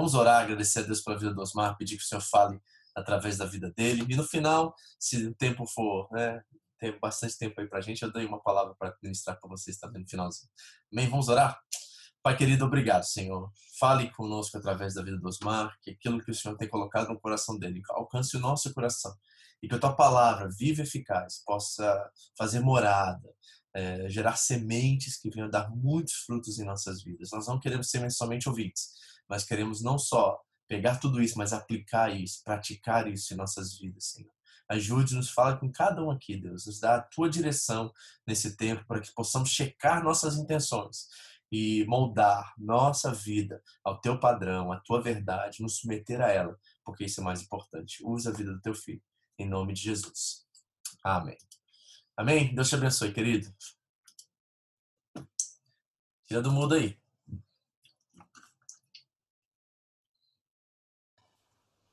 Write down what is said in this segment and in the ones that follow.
Vamos orar, agradecer a Deus pela vida do Osmar, pedir que o Senhor fale através da vida dele. E no final, se o tempo for, né, tem bastante tempo aí pra gente, eu dei uma palavra para ministrar para vocês também no finalzinho. Amém? Vamos orar? Pai querido, obrigado, Senhor. Fale conosco através da vida do Osmar, que aquilo que o Senhor tem colocado no coração dele alcance o nosso coração e que a tua palavra, viva e eficaz, possa fazer morada, eh, gerar sementes que venham dar muitos frutos em nossas vidas. Nós não queremos ser somente ouvintes, mas queremos não só pegar tudo isso, mas aplicar isso, praticar isso em nossas vidas, Senhor. Ajude-nos, fala com cada um aqui, Deus. Nos dá a tua direção nesse tempo para que possamos checar nossas intenções e moldar nossa vida ao teu padrão, à tua verdade, nos submeter a ela, porque isso é mais importante. Usa a vida do teu filho, em nome de Jesus. Amém. Amém? Deus te abençoe, querido. Tira do mudo aí.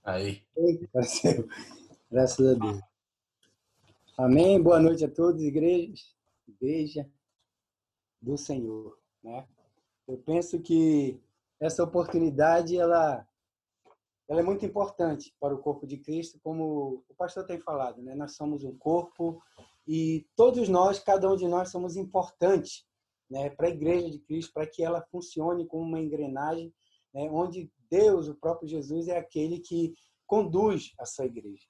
Aí. Graças a Deus. Amém. Boa noite a todos, igrejas, igreja do Senhor. Né? Eu penso que essa oportunidade ela, ela é muito importante para o corpo de Cristo, como o pastor tem falado. Né? Nós somos um corpo e todos nós, cada um de nós, somos importantes né, para a igreja de Cristo, para que ela funcione como uma engrenagem, né, onde Deus, o próprio Jesus, é aquele que conduz a sua igreja,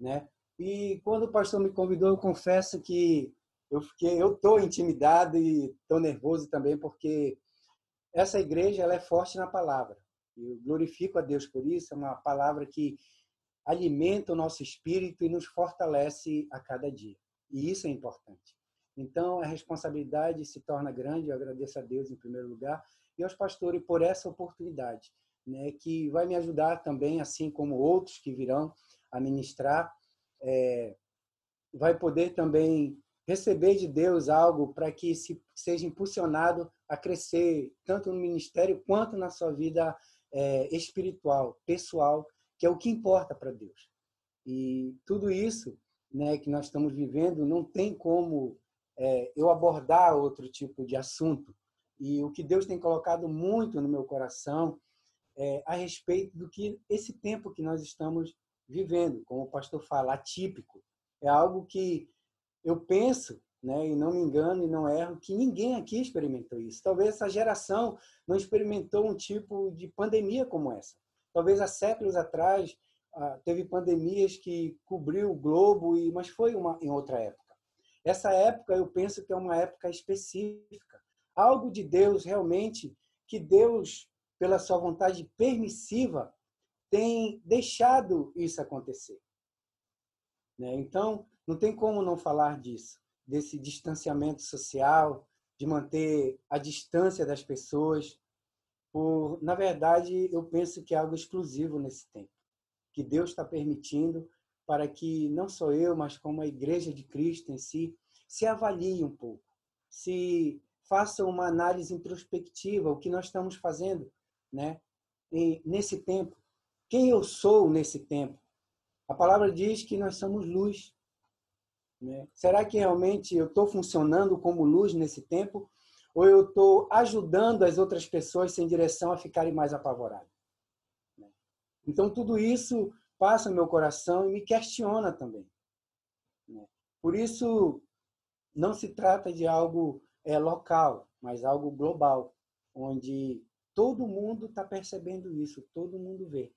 né? E quando o pastor me convidou, eu confesso que eu fiquei, eu tô intimidado e tô nervoso também porque essa igreja ela é forte na palavra. Eu glorifico a Deus por isso, é uma palavra que alimenta o nosso espírito e nos fortalece a cada dia. E isso é importante. Então, a responsabilidade se torna grande. Eu agradeço a Deus em primeiro lugar e aos pastores por essa oportunidade né, que vai me ajudar também, assim como outros que virão a ministrar, é, vai poder também receber de Deus algo para que se, seja impulsionado a crescer tanto no ministério quanto na sua vida é, espiritual, pessoal, que é o que importa para Deus. E tudo isso né, que nós estamos vivendo não tem como é, eu abordar outro tipo de assunto. E o que Deus tem colocado muito no meu coração é, a respeito do que esse tempo que nós estamos vivendo, como o pastor fala, atípico. É algo que eu penso, né, e não me engano e não erro, que ninguém aqui experimentou isso. Talvez essa geração não experimentou um tipo de pandemia como essa. Talvez há séculos atrás ah, teve pandemias que cobriu o globo, e mas foi uma em outra época. Essa época eu penso que é uma época específica, algo de Deus realmente que Deus pela sua vontade permissiva, tem deixado isso acontecer. Né? Então, não tem como não falar disso, desse distanciamento social, de manter a distância das pessoas. Por, na verdade, eu penso que é algo exclusivo nesse tempo, que Deus está permitindo para que não só eu, mas como a Igreja de Cristo em si, se avalie um pouco, se faça uma análise introspectiva, o que nós estamos fazendo né? E nesse tempo, quem eu sou nesse tempo? A palavra diz que nós somos luz. Né? Será que realmente eu estou funcionando como luz nesse tempo? Ou eu estou ajudando as outras pessoas sem direção a ficarem mais apavoradas? Né? Então, tudo isso passa no meu coração e me questiona também. Né? Por isso, não se trata de algo é, local, mas algo global, onde todo mundo está percebendo isso, todo mundo vê.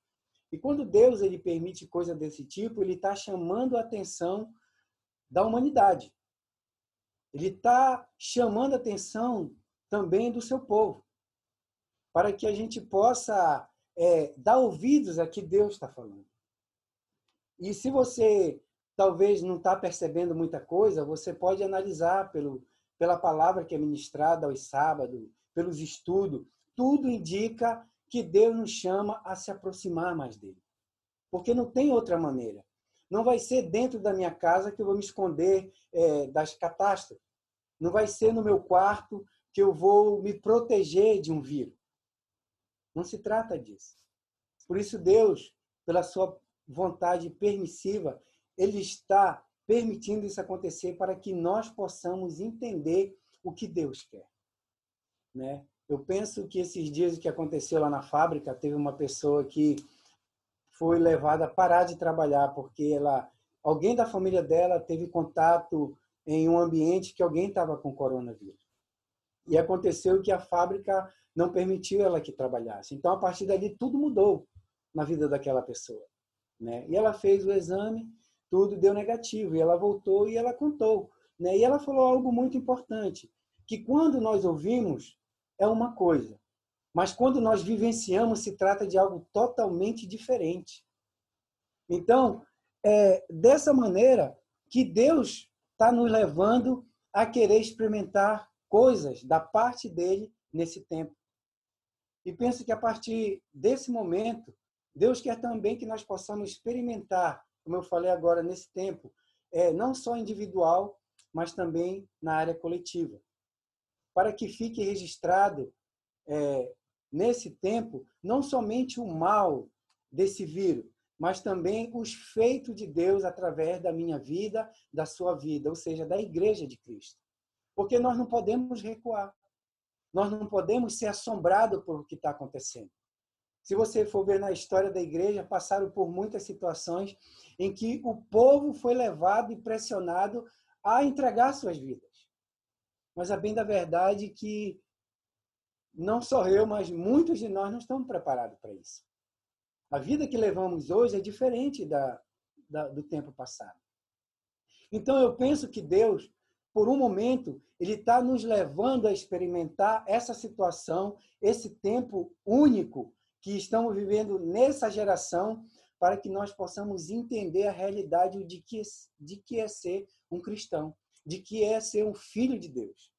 E quando Deus ele permite coisa desse tipo, ele está chamando a atenção da humanidade. Ele está chamando a atenção também do seu povo, para que a gente possa é, dar ouvidos a que Deus está falando. E se você talvez não está percebendo muita coisa, você pode analisar pelo, pela palavra que é ministrada aos sábados, pelos estudos. Tudo indica que Deus nos chama a se aproximar mais dele. Porque não tem outra maneira. Não vai ser dentro da minha casa que eu vou me esconder é, das catástrofes. Não vai ser no meu quarto que eu vou me proteger de um vírus. Não se trata disso. Por isso, Deus, pela sua vontade permissiva, Ele está permitindo isso acontecer para que nós possamos entender o que Deus quer. Né? Eu penso que esses dias que aconteceu lá na fábrica, teve uma pessoa que foi levada a parar de trabalhar porque ela, alguém da família dela teve contato em um ambiente que alguém estava com coronavírus. E aconteceu que a fábrica não permitiu ela que trabalhasse. Então, a partir dali, tudo mudou na vida daquela pessoa. Né? E ela fez o exame, tudo deu negativo. E ela voltou e ela contou. Né? E ela falou algo muito importante, que quando nós ouvimos, é uma coisa. Mas quando nós vivenciamos, se trata de algo totalmente diferente. Então, é dessa maneira que Deus está nos levando a querer experimentar coisas da parte dele nesse tempo. E penso que a partir desse momento, Deus quer também que nós possamos experimentar, como eu falei agora, nesse tempo, é, não só individual, mas também na área coletiva. Para que fique registrado é, nesse tempo, não somente o mal desse vírus, mas também os feitos de Deus através da minha vida, da sua vida, ou seja, da igreja de Cristo. Porque nós não podemos recuar. Nós não podemos ser assombrados por o que está acontecendo. Se você for ver na história da igreja, passaram por muitas situações em que o povo foi levado e pressionado a entregar suas vidas. Mas a bem da verdade que não só eu, mas muitos de nós não estamos preparados para isso. A vida que levamos hoje é diferente da, da, do tempo passado. Então eu penso que Deus, por um momento, Ele está nos levando a experimentar essa situação, esse tempo único que estamos vivendo nessa geração, para que nós possamos entender a realidade de que, de que é ser um cristão, de que é ser um filho de Deus.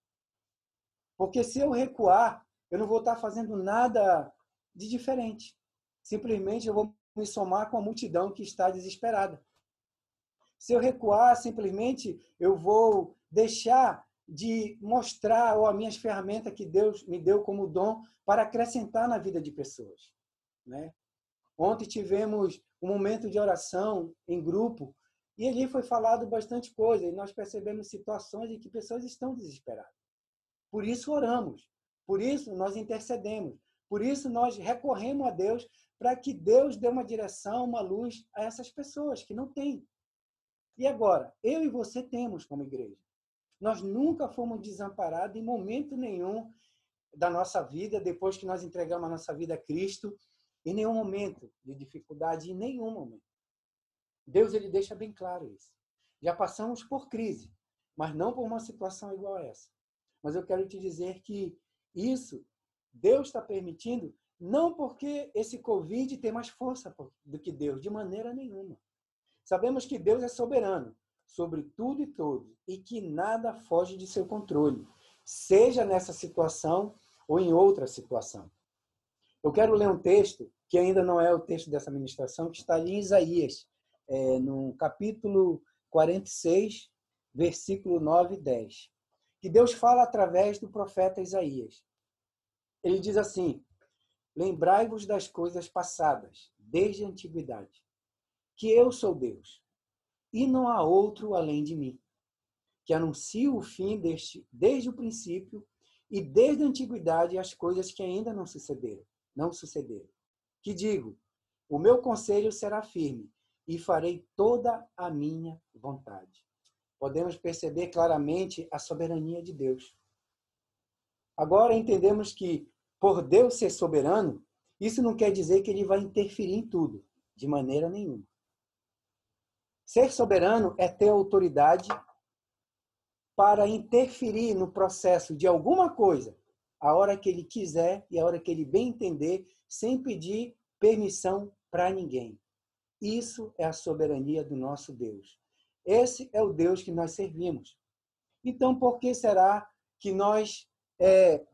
Porque se eu recuar, eu não vou estar fazendo nada de diferente. Simplesmente eu vou me somar com a multidão que está desesperada. Se eu recuar, simplesmente eu vou deixar de mostrar ou as minhas ferramentas que Deus me deu como dom para acrescentar na vida de pessoas, né? Ontem tivemos um momento de oração em grupo e ali foi falado bastante coisa e nós percebemos situações em que pessoas estão desesperadas. Por isso oramos. Por isso nós intercedemos. Por isso nós recorremos a Deus para que Deus dê uma direção, uma luz a essas pessoas que não têm. E agora, eu e você temos como igreja. Nós nunca fomos desamparados em momento nenhum da nossa vida, depois que nós entregamos a nossa vida a Cristo, em nenhum momento de dificuldade, em nenhum momento. Deus ele deixa bem claro isso. Já passamos por crise, mas não por uma situação igual a essa. Mas eu quero te dizer que isso Deus está permitindo não porque esse Covid tem mais força do que Deus, de maneira nenhuma. Sabemos que Deus é soberano sobre tudo e todos e que nada foge de seu controle, seja nessa situação ou em outra situação. Eu quero ler um texto que ainda não é o texto dessa ministração, que está ali em Isaías, é, no capítulo 46, versículo 9 e 10 que Deus fala através do profeta Isaías. Ele diz assim: Lembrai-vos das coisas passadas, desde a antiguidade, que eu sou Deus, e não há outro além de mim. que anuncio o fim deste, desde o princípio e desde a antiguidade as coisas que ainda não sucederam, não sucederam. Que digo, o meu conselho será firme e farei toda a minha vontade. Podemos perceber claramente a soberania de Deus. Agora entendemos que, por Deus ser soberano, isso não quer dizer que ele vai interferir em tudo, de maneira nenhuma. Ser soberano é ter autoridade para interferir no processo de alguma coisa, a hora que ele quiser e a hora que ele bem entender, sem pedir permissão para ninguém. Isso é a soberania do nosso Deus. Esse é o Deus que nós servimos. Então, por que será que nós é,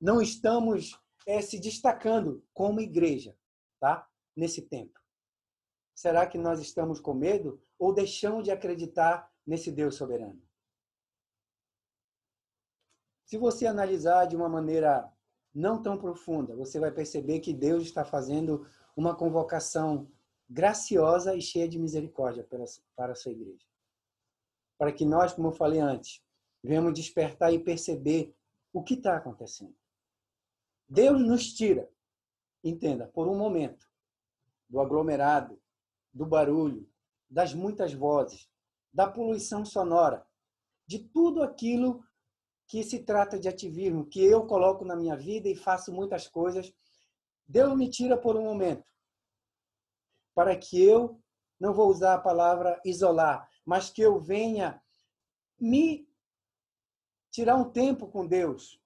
não estamos é, se destacando como igreja, tá? Nesse tempo. Será que nós estamos com medo ou deixamos de acreditar nesse Deus soberano? Se você analisar de uma maneira não tão profunda, você vai perceber que Deus está fazendo uma convocação graciosa e cheia de misericórdia para a sua igreja. Para que nós, como eu falei antes, venhamos despertar e perceber o que está acontecendo. Deus nos tira, entenda, por um momento, do aglomerado, do barulho, das muitas vozes, da poluição sonora, de tudo aquilo que se trata de ativismo, que eu coloco na minha vida e faço muitas coisas. Deus me tira por um momento, para que eu, não vou usar a palavra isolar, mas que eu venha me tirar um tempo com Deus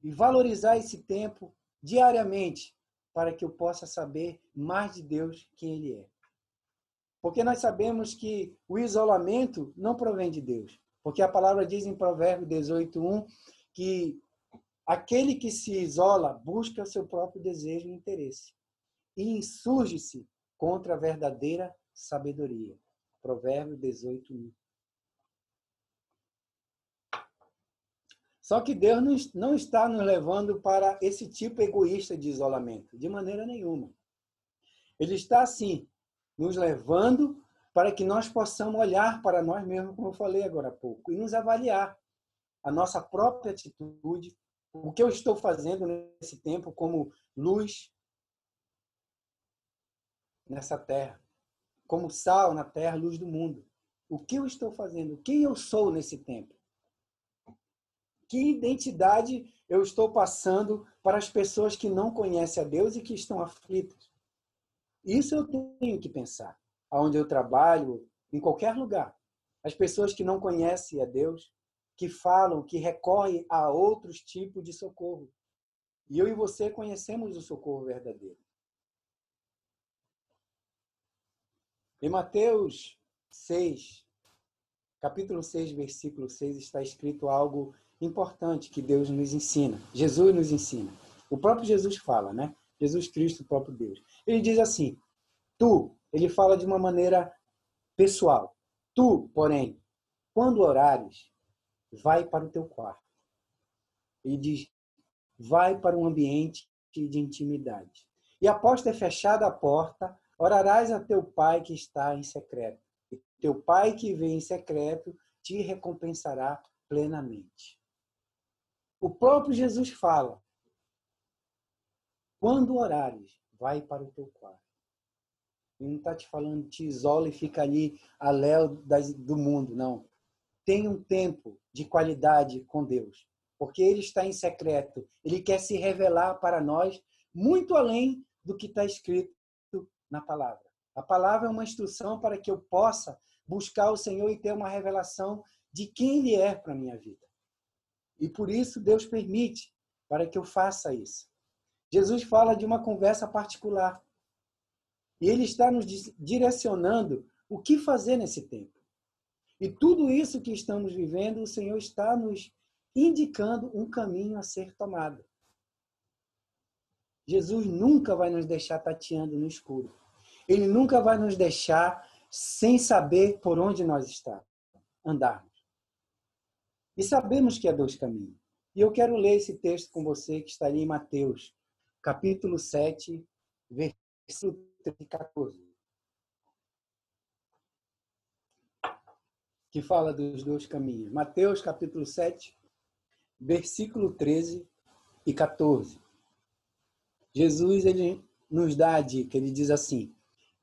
e valorizar esse tempo diariamente para que eu possa saber mais de Deus quem Ele é. Porque nós sabemos que o isolamento não provém de Deus. Porque a palavra diz em Provérbio 18:1 que aquele que se isola busca o seu próprio desejo e interesse e insurge-se contra a verdadeira sabedoria. Provérbio 18:1. Só que Deus não está nos levando para esse tipo egoísta de isolamento, de maneira nenhuma. Ele está, sim, nos levando para que nós possamos olhar para nós mesmos, como eu falei agora há pouco, e nos avaliar a nossa própria atitude, o que eu estou fazendo nesse tempo como luz nessa terra, como sal na terra, luz do mundo. O que eu estou fazendo? Quem eu sou nesse tempo? Que identidade eu estou passando para as pessoas que não conhecem a Deus e que estão aflitas? Isso eu tenho que pensar. Aonde eu trabalho, em qualquer lugar. As pessoas que não conhecem a Deus, que falam, que recorrem a outros tipos de socorro. E eu e você conhecemos o socorro verdadeiro. Em Mateus 6, capítulo 6, versículo 6, está escrito algo importante que Deus nos ensina. Jesus nos ensina. O próprio Jesus fala, né? Jesus Cristo, o próprio Deus. Ele diz assim: Tu, ele fala de uma maneira pessoal. Tu, porém, quando orares, vai para o teu quarto. Ele diz: vai para um ambiente de intimidade. E após ter fechado a porta, orarás a teu pai que está em secreto. E teu pai que vem em secreto te recompensará plenamente. O próprio Jesus fala: quando orares, vai para o teu quarto. Ele não está te falando, te isola e fica ali a léu do mundo, não. Tem um tempo de qualidade com Deus, porque Ele está em secreto. Ele quer se revelar para nós muito além do que está escrito na palavra. A palavra é uma instrução para que eu possa buscar o Senhor e ter uma revelação de quem Ele é para a minha vida. E por isso Deus permite para que eu faça isso. Jesus fala de uma conversa particular. E Ele está nos direcionando o que fazer nesse tempo. E tudo isso que estamos vivendo, o Senhor está nos indicando um caminho a ser tomado. Jesus nunca vai nos deixar tateando no escuro. Ele nunca vai nos deixar sem saber por onde nós está, andarmos. E sabemos que há dois caminhos. E eu quero ler esse texto com você que está ali em Mateus, capítulo 7, versículo 14. que fala dos dois caminhos. Mateus capítulo 7, versículo 13 e 14. Jesus ele nos dá a dica, ele diz assim: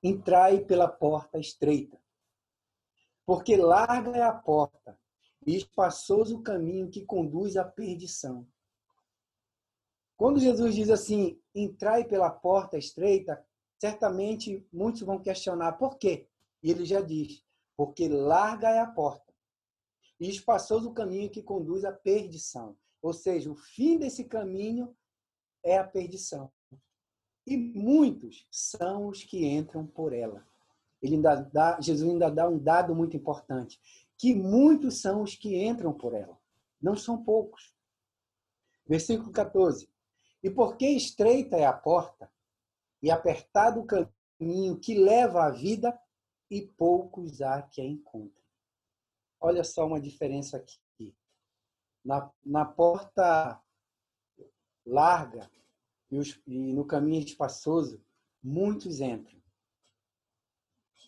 Entrai pela porta estreita, porque larga é a porta e espaçoso o caminho que conduz à perdição. Quando Jesus diz assim, entrai pela porta estreita, certamente muitos vão questionar por quê. E ele já diz, porque larga é a porta e espaçoso o caminho que conduz à perdição. Ou seja, o fim desse caminho é a perdição. E muitos são os que entram por ela. Ele ainda dá, Jesus ainda dá um dado muito importante, que muitos são os que entram por ela. Não são poucos. Versículo 14. E porque estreita é a porta e apertado o caminho que leva à vida, e poucos há que a encontrem. Olha só uma diferença aqui. Na, na porta larga e, os, e no caminho espaçoso, muitos entram.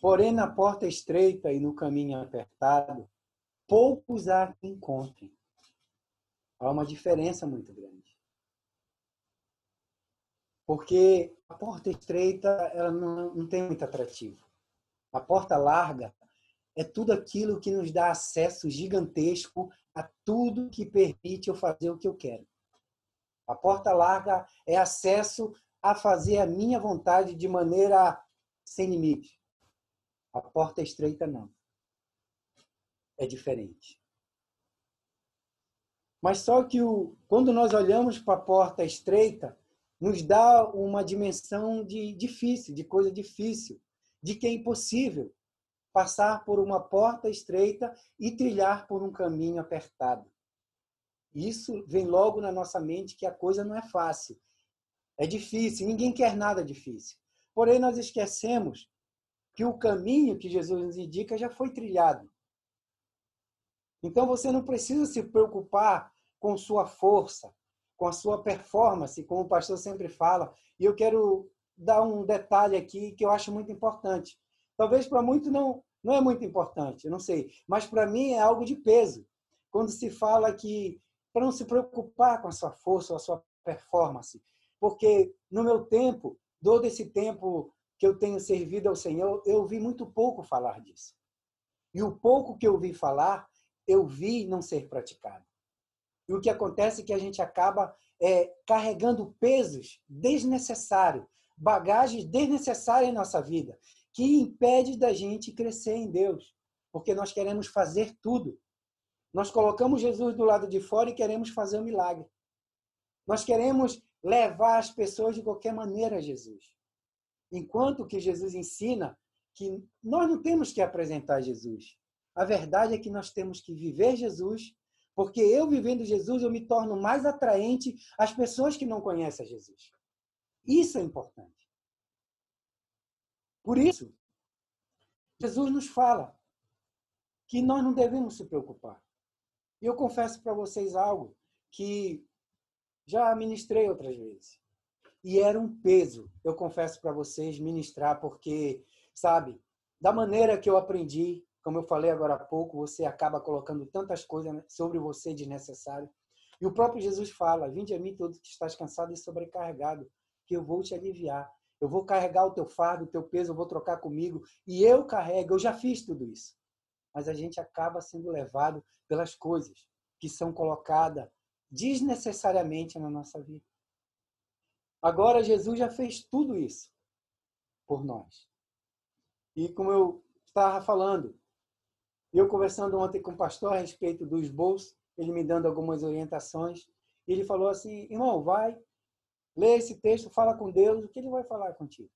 Porém, na porta estreita e no caminho apertado, poucos há que encontrem. Há uma diferença muito grande. Porque a porta estreita ela não, não tem muito atrativo. A porta larga é tudo aquilo que nos dá acesso gigantesco a tudo que permite eu fazer o que eu quero. A porta larga é acesso a fazer a minha vontade de maneira sem limite. A porta estreita não. É diferente. Mas só que o, quando nós olhamos para a porta estreita, nos dá uma dimensão de difícil, de coisa difícil, de que é impossível passar por uma porta estreita e trilhar por um caminho apertado. Isso vem logo na nossa mente que a coisa não é fácil. É difícil, ninguém quer nada difícil. Porém, nós esquecemos que o caminho que Jesus nos indica já foi trilhado. Então você não precisa se preocupar com sua força, com a sua performance, como o pastor sempre fala. E eu quero dar um detalhe aqui que eu acho muito importante. Talvez para muitos não, não é muito importante, eu não sei. Mas para mim é algo de peso. Quando se fala que para não se preocupar com a sua força a sua performance. Porque no meu tempo, todo esse tempo que eu tenho servido ao Senhor, eu vi muito pouco falar disso. E o pouco que eu vi falar, eu vi não ser praticado. E o que acontece é que a gente acaba é, carregando pesos desnecessários, bagagens desnecessárias em nossa vida, que impede da gente crescer em Deus, porque nós queremos fazer tudo. Nós colocamos Jesus do lado de fora e queremos fazer um milagre. Nós queremos levar as pessoas de qualquer maneira a Jesus. Enquanto que Jesus ensina que nós não temos que apresentar Jesus. A verdade é que nós temos que viver Jesus, porque eu vivendo Jesus, eu me torno mais atraente às pessoas que não conhecem Jesus. Isso é importante. Por isso, Jesus nos fala que nós não devemos se preocupar. E eu confesso para vocês algo que já ministrei outras vezes. E era um peso, eu confesso para vocês, ministrar, porque, sabe, da maneira que eu aprendi, como eu falei agora há pouco, você acaba colocando tantas coisas sobre você desnecessário. E o próprio Jesus fala: Vinde a mim, todos que estás cansado e sobrecarregado, que eu vou te aliviar. Eu vou carregar o teu fardo, o teu peso, eu vou trocar comigo. E eu carrego, eu já fiz tudo isso mas a gente acaba sendo levado pelas coisas que são colocadas desnecessariamente na nossa vida. Agora, Jesus já fez tudo isso por nós. E como eu estava falando, eu conversando ontem com o pastor a respeito dos bolsos, ele me dando algumas orientações, ele falou assim: irmão, vai, lê esse texto, fala com Deus, o que ele vai falar contigo?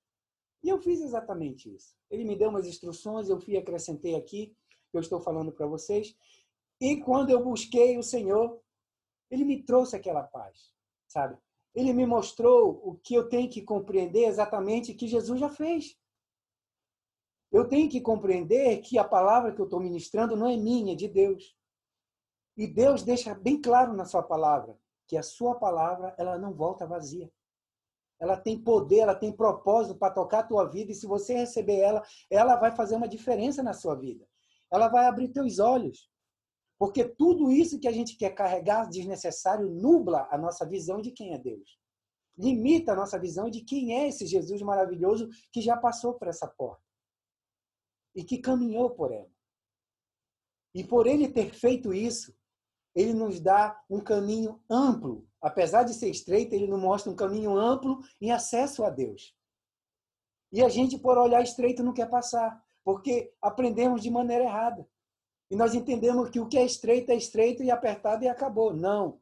E eu fiz exatamente isso. Ele me deu umas instruções, eu fui acrescentei aqui, que eu estou falando para vocês. E quando eu busquei o Senhor, ele me trouxe aquela paz, sabe? Ele me mostrou o que eu tenho que compreender exatamente que Jesus já fez. Eu tenho que compreender que a palavra que eu estou ministrando não é minha, é de Deus. E Deus deixa bem claro na sua palavra que a sua palavra ela não volta vazia. Ela tem poder, ela tem propósito para tocar a tua vida e se você receber ela, ela vai fazer uma diferença na sua vida ela vai abrir teus olhos. Porque tudo isso que a gente quer carregar desnecessário nubla a nossa visão de quem é Deus. Limita a nossa visão de quem é esse Jesus maravilhoso que já passou por essa porta e que caminhou por ela. E por ele ter feito isso, ele nos dá um caminho amplo. Apesar de ser estreito, ele nos mostra um caminho amplo em acesso a Deus. E a gente, por olhar estreito, não quer passar, porque aprendemos de maneira errada. E nós entendemos que o que é estreito é estreito e apertado e acabou. Não.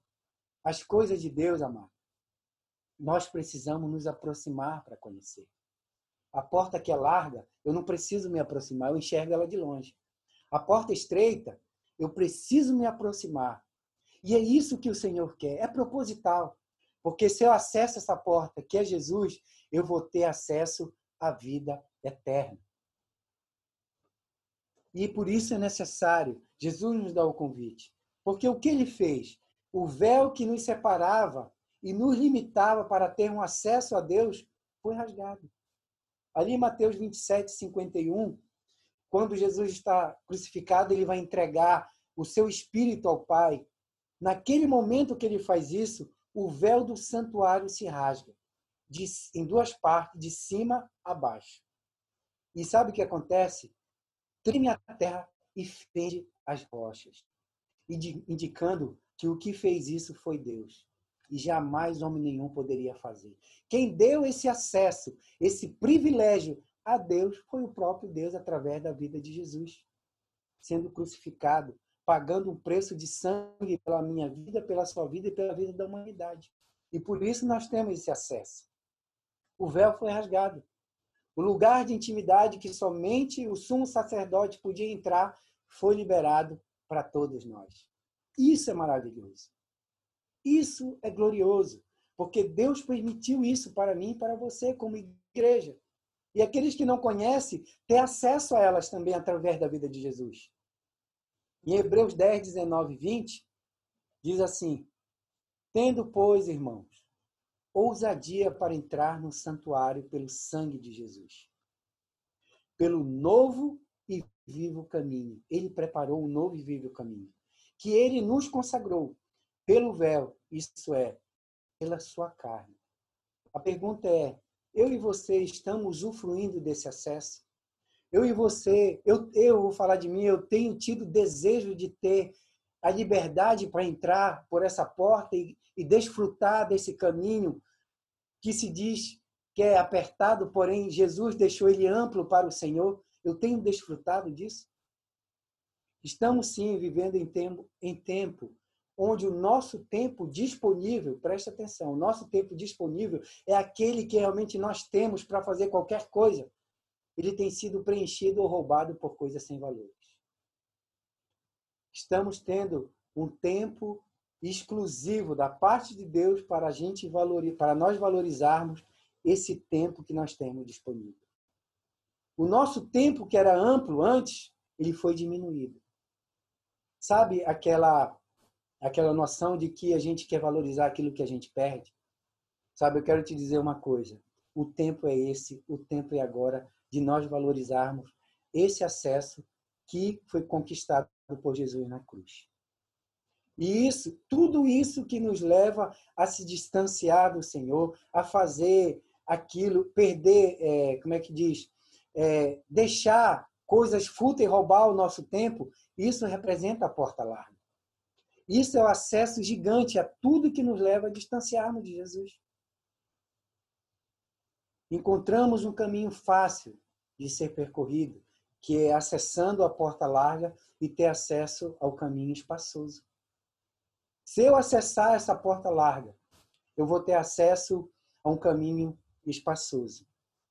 As coisas de Deus, amado, nós precisamos nos aproximar para conhecer. A porta que é larga, eu não preciso me aproximar, eu enxergo ela de longe. A porta estreita, eu preciso me aproximar. E é isso que o Senhor quer, é proposital. Porque se eu acesso essa porta, que é Jesus, eu vou ter acesso à vida eterna. E por isso é necessário, Jesus nos dá o convite. Porque o que ele fez? O véu que nos separava e nos limitava para ter um acesso a Deus foi rasgado. Ali em Mateus 27, 51, quando Jesus está crucificado, ele vai entregar o seu espírito ao Pai. Naquele momento que ele faz isso, o véu do santuário se rasga de, em duas partes, de cima a baixo. E sabe o que acontece? Treme a terra e fende as rochas, indicando que o que fez isso foi Deus. E jamais homem nenhum poderia fazer. Quem deu esse acesso, esse privilégio a Deus foi o próprio Deus através da vida de Jesus, sendo crucificado, pagando um preço de sangue pela minha vida, pela sua vida e pela vida da humanidade. E por isso nós temos esse acesso. O véu foi rasgado. O lugar de intimidade que somente o sumo sacerdote podia entrar foi liberado para todos nós. Isso é maravilhoso. Isso é glorioso, porque Deus permitiu isso para mim e para você como igreja. E aqueles que não conhecem, ter acesso a elas também através da vida de Jesus. Em Hebreus 10, 19 e 20, diz assim: Tendo, pois, irmãos, ousadia para entrar no santuário pelo sangue de Jesus. Pelo novo e vivo caminho. Ele preparou um novo e vivo caminho. Que ele nos consagrou pelo véu, isso é, pela sua carne. A pergunta é: eu e você estamos usufruindo desse acesso? Eu e você, eu, eu vou falar de mim, eu tenho tido desejo de ter a liberdade para entrar por essa porta e, e desfrutar desse caminho que se diz que é apertado, porém Jesus deixou ele amplo para o Senhor. Eu tenho desfrutado disso. Estamos sim vivendo em tempo, em tempo onde o nosso tempo disponível, preste atenção, o nosso tempo disponível é aquele que realmente nós temos para fazer qualquer coisa. Ele tem sido preenchido ou roubado por coisas sem valores. Estamos tendo um tempo exclusivo da parte de Deus para a gente valorizar, para nós valorizarmos esse tempo que nós temos disponível. O nosso tempo que era amplo antes, ele foi diminuído. Sabe aquela aquela noção de que a gente quer valorizar aquilo que a gente perde? Sabe, eu quero te dizer uma coisa. O tempo é esse, o tempo é agora de nós valorizarmos esse acesso que foi conquistado por Jesus na cruz. E isso, tudo isso que nos leva a se distanciar do Senhor, a fazer aquilo, perder, é, como é que diz, é, deixar coisas fúteis roubar o nosso tempo, isso representa a porta larga. Isso é o acesso gigante a tudo que nos leva a distanciarmos de Jesus. Encontramos um caminho fácil de ser percorrido, que é acessando a porta larga e ter acesso ao caminho espaçoso. Se eu acessar essa porta larga, eu vou ter acesso a um caminho espaçoso.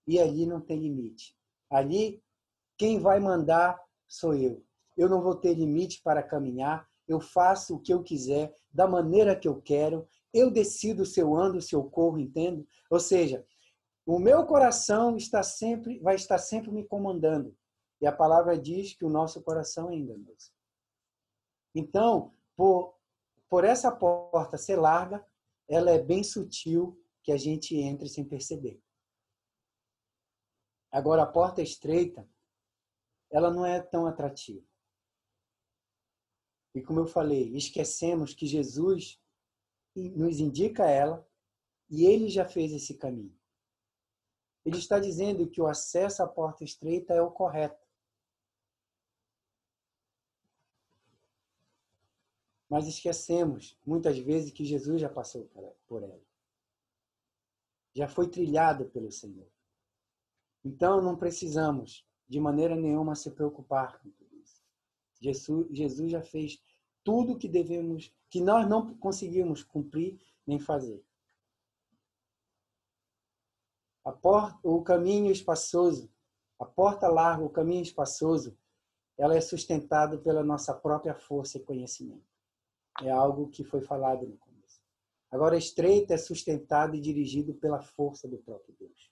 E ali não tem limite. Ali, quem vai mandar sou eu. Eu não vou ter limite para caminhar. Eu faço o que eu quiser, da maneira que eu quero. Eu decido se eu ando, se eu corro, entendo? Ou seja, o meu coração está sempre, vai estar sempre me comandando. E a palavra diz que o nosso coração é enganoso. Então, por por essa porta ser larga, ela é bem sutil que a gente entre sem perceber. Agora, a porta estreita, ela não é tão atrativa. E como eu falei, esquecemos que Jesus nos indica ela e ele já fez esse caminho. Ele está dizendo que o acesso à porta estreita é o correto. Mas esquecemos, muitas vezes, que Jesus já passou por ela. Já foi trilhado pelo Senhor. Então, não precisamos, de maneira nenhuma, se preocupar com tudo isso. Jesus, Jesus já fez tudo que devemos, que nós não conseguimos cumprir nem fazer. A porta, o caminho espaçoso, a porta larga, o caminho espaçoso, ela é sustentada pela nossa própria força e conhecimento. É algo que foi falado no começo. Agora, estreita é sustentada e dirigido pela força do próprio Deus.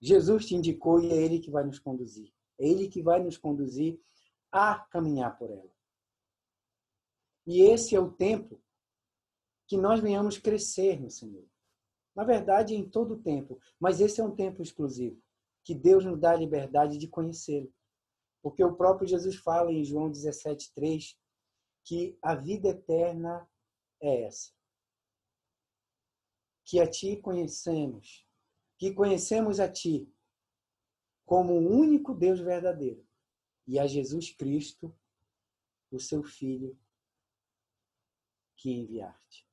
Jesus te indicou e é Ele que vai nos conduzir. É Ele que vai nos conduzir a caminhar por ela. E esse é o tempo que nós venhamos crescer no Senhor. Na verdade, em todo o tempo. Mas esse é um tempo exclusivo, que Deus nos dá a liberdade de conhecê-lo. Porque o próprio Jesus fala em João 17, 3, que a vida eterna é essa. Que a ti conhecemos, que conhecemos a ti como o único Deus verdadeiro e a Jesus Cristo, o seu Filho, que enviaste.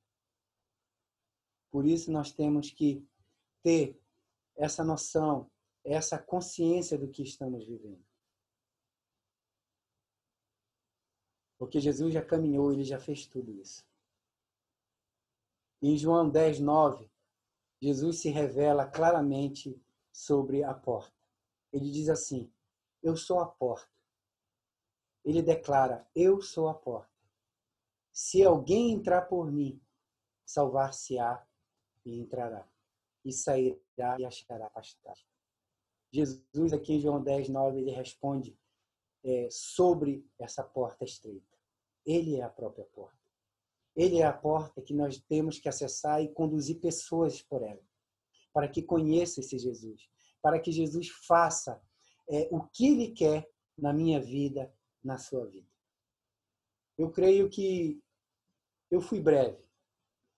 Por isso nós temos que ter essa noção, essa consciência do que estamos vivendo. Porque Jesus já caminhou, ele já fez tudo isso. Em João 10, 9, Jesus se revela claramente sobre a porta. Ele diz assim: Eu sou a porta. Ele declara: Eu sou a porta. Se alguém entrar por mim, salvar-se-á e entrará, e sairá e achará pastagem. Jesus, aqui em João 10, 9, ele responde é, sobre essa porta estreita. Ele é a própria porta. Ele é a porta que nós temos que acessar e conduzir pessoas por ela, para que conheça esse Jesus, para que Jesus faça é, o que Ele quer na minha vida, na sua vida. Eu creio que eu fui breve,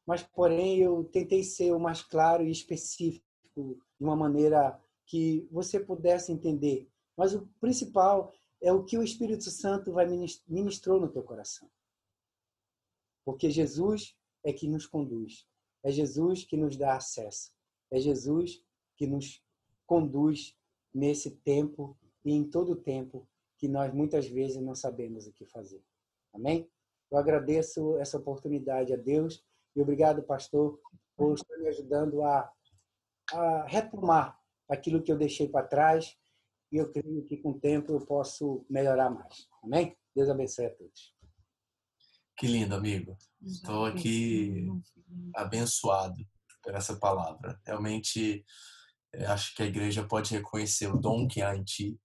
mas porém eu tentei ser o mais claro e específico de uma maneira que você pudesse entender. Mas o principal é o que o Espírito Santo vai ministrou no teu coração. Porque Jesus é que nos conduz. É Jesus que nos dá acesso. É Jesus que nos conduz nesse tempo e em todo o tempo que nós muitas vezes não sabemos o que fazer. Amém? Eu agradeço essa oportunidade a Deus e obrigado, pastor, por estar me ajudando a, a retomar aquilo que eu deixei para trás e eu creio que com o tempo eu posso melhorar mais. Amém? Deus abençoe a todos. Que lindo, amigo. Estou aqui abençoado por essa palavra. Realmente, é, acho que a igreja pode reconhecer o dom que há em ti.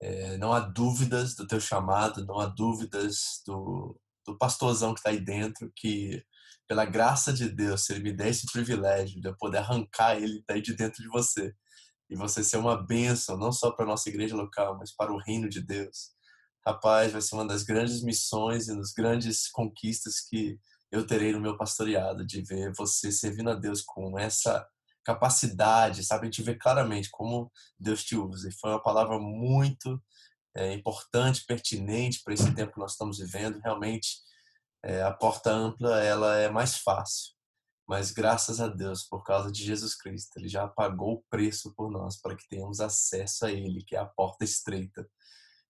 É, não há dúvidas do teu chamado, não há dúvidas do, do pastorzão que está aí dentro, que pela graça de Deus, se ele me der esse privilégio de eu poder arrancar ele daí de dentro de você e você ser uma bênção, não só para a nossa igreja local, mas para o reino de Deus. Rapaz, vai ser uma das grandes missões e das grandes conquistas que eu terei no meu pastoreado, de ver você servindo a Deus com essa capacidade, sabe? A gente vê claramente como Deus te usa. E foi uma palavra muito é, importante, pertinente para esse tempo que nós estamos vivendo. Realmente, é, a porta ampla ela é mais fácil mas graças a Deus, por causa de Jesus Cristo, ele já pagou o preço por nós para que tenhamos acesso a ele, que é a porta estreita.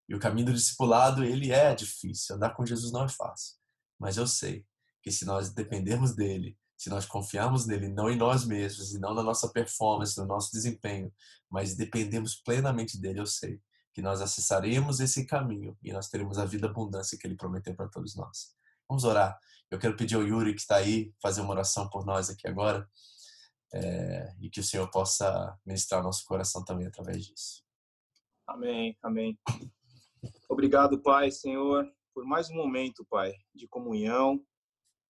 E o caminho do discipulado, ele é difícil. Andar com Jesus não é fácil. Mas eu sei que se nós dependermos dele, se nós confiarmos nele, não em nós mesmos, e não na nossa performance, no nosso desempenho, mas dependemos plenamente dele, eu sei que nós acessaremos esse caminho e nós teremos a vida abundância que ele prometeu para todos nós. Vamos orar. Eu quero pedir ao Yuri que está aí fazer uma oração por nós aqui agora é, e que o Senhor possa ministrar nosso coração também através disso. Amém, amém. Obrigado, Pai, Senhor, por mais um momento, Pai, de comunhão,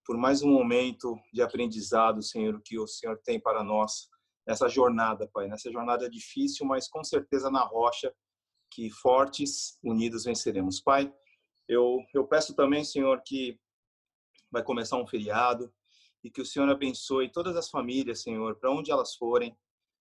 por mais um momento de aprendizado, Senhor, que o Senhor tem para nós nessa jornada, Pai, nessa jornada difícil, mas com certeza na rocha que fortes, unidos venceremos. Pai, Eu, eu peço também, Senhor, que vai começar um feriado e que o Senhor abençoe todas as famílias, Senhor, para onde elas forem.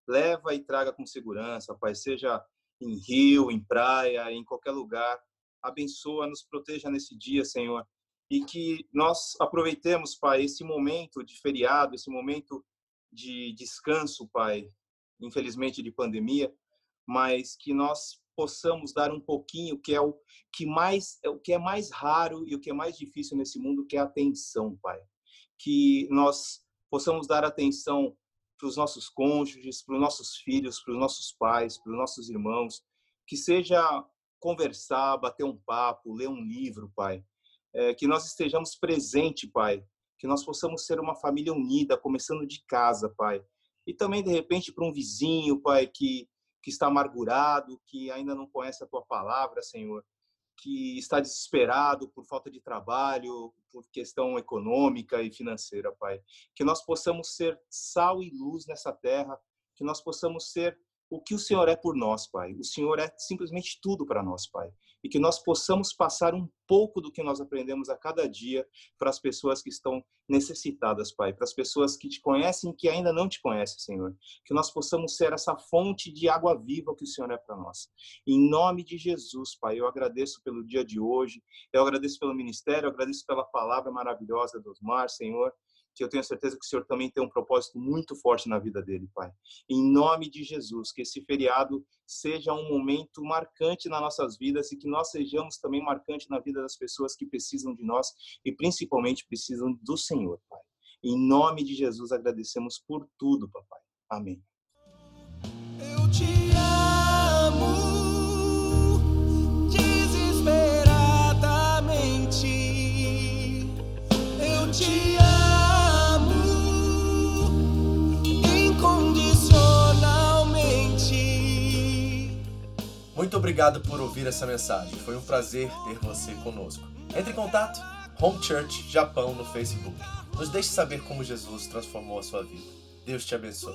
Leva e traga com segurança, Pai, seja em rio, em praia, em qualquer lugar. Abençoa, nos proteja nesse dia, Senhor. E que nós aproveitemos, Pai, esse momento de feriado, esse momento de descanso, Pai, infelizmente de pandemia, mas que nós possamos dar um pouquinho que é o que mais é o que é mais raro e o que é mais difícil nesse mundo, que é a atenção, Pai. Que nós possamos dar atenção para os nossos cônjuges, para os nossos filhos, para os nossos pais, para os nossos irmãos, que seja conversar, bater um papo, ler um livro, Pai. É, que nós estejamos presentes, Pai. Que nós possamos ser uma família unida, começando de casa, Pai. E também, de repente, para um vizinho, Pai, que, que está amargurado, que ainda não conhece a Tua palavra, Senhor que está desesperado por falta de trabalho, por questão econômica e financeira, Pai. Que nós possamos ser sal e luz nessa terra, que nós possamos ser o que o Senhor é por nós, Pai. O Senhor é simplesmente tudo para nós, Pai. E que nós possamos passar um pouco do que nós aprendemos a cada dia para as pessoas que estão necessitadas, Pai. Para as pessoas que te conhecem e que ainda não te conhecem, Senhor. Que nós possamos ser essa fonte de água viva que o Senhor é para nós. Em nome de Jesus, Pai, eu agradeço pelo dia de hoje. Eu agradeço pelo ministério, eu agradeço pela palavra maravilhosa do Osmar, Senhor que eu tenho certeza que o Senhor também tem um propósito muito forte na vida dele, Pai. Em nome de Jesus, que esse feriado seja um momento marcante nas nossas vidas e que nós sejamos também marcante na vida das pessoas que precisam de nós e principalmente precisam do Senhor, Pai. Em nome de Jesus, agradecemos por tudo, papai. Amém. Eu te Muito obrigado por ouvir essa mensagem. Foi um prazer ter você conosco. Entre em contato Home Church Japão no Facebook. Nos deixe saber como Jesus transformou a sua vida. Deus te abençoe.